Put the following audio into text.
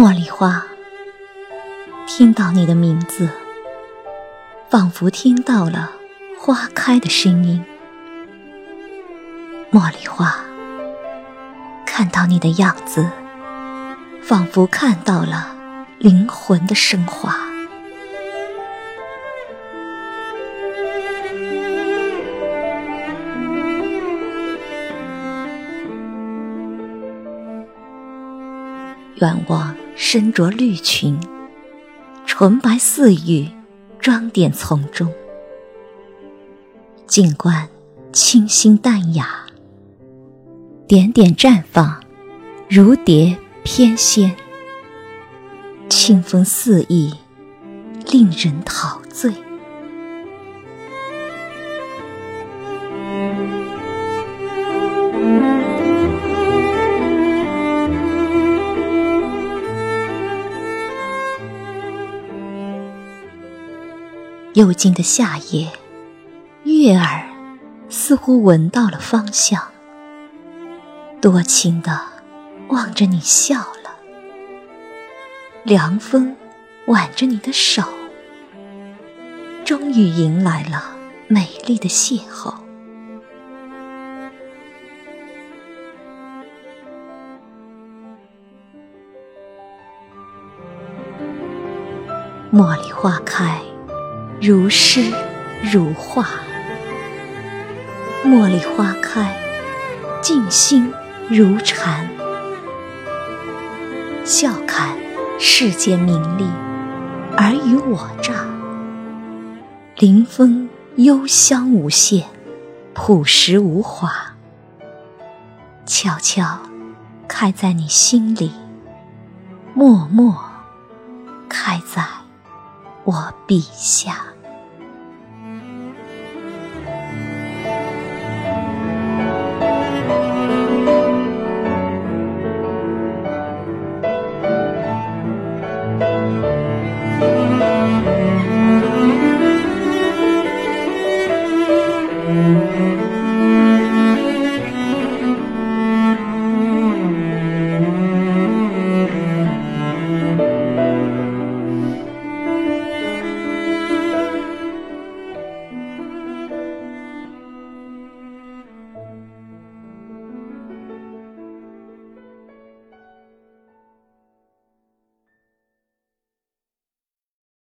茉莉花，听到你的名字，仿佛听到了花开的声音。茉莉花，看到你的样子，仿佛看到了灵魂的升华。远望身着绿裙，纯白似玉，装点从中。静观清新淡雅，点点绽放，如蝶翩跹。清风四溢，令人陶醉。幽静的夏夜，月儿似乎闻到了芳香，多情的望着你笑了。凉风挽着你的手，终于迎来了美丽的邂逅。茉莉花开。如诗如画，茉莉花开，静心如禅。笑看世间名利，尔虞我诈。临风幽香无限，朴实无华。悄悄开在你心里，默默开在。我陛下。